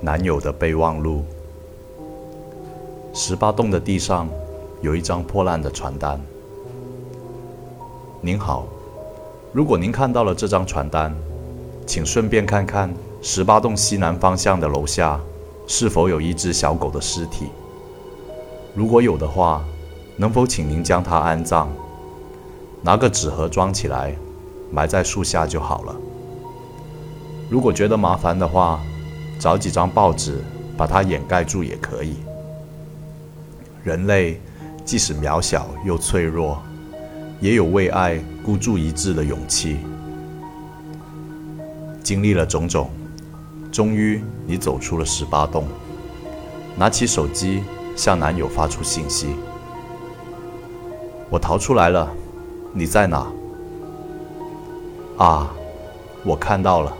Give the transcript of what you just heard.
男友的备忘录。十八栋的地上有一张破烂的传单。您好，如果您看到了这张传单，请顺便看看十八栋西南方向的楼下是否有一只小狗的尸体。如果有的话，能否请您将它安葬，拿个纸盒装起来，埋在树下就好了。如果觉得麻烦的话，找几张报纸把它掩盖住也可以。人类即使渺小又脆弱，也有为爱孤注一掷的勇气。经历了种种，终于你走出了十八洞，拿起手机向男友发出信息：“我逃出来了，你在哪？”啊，我看到了。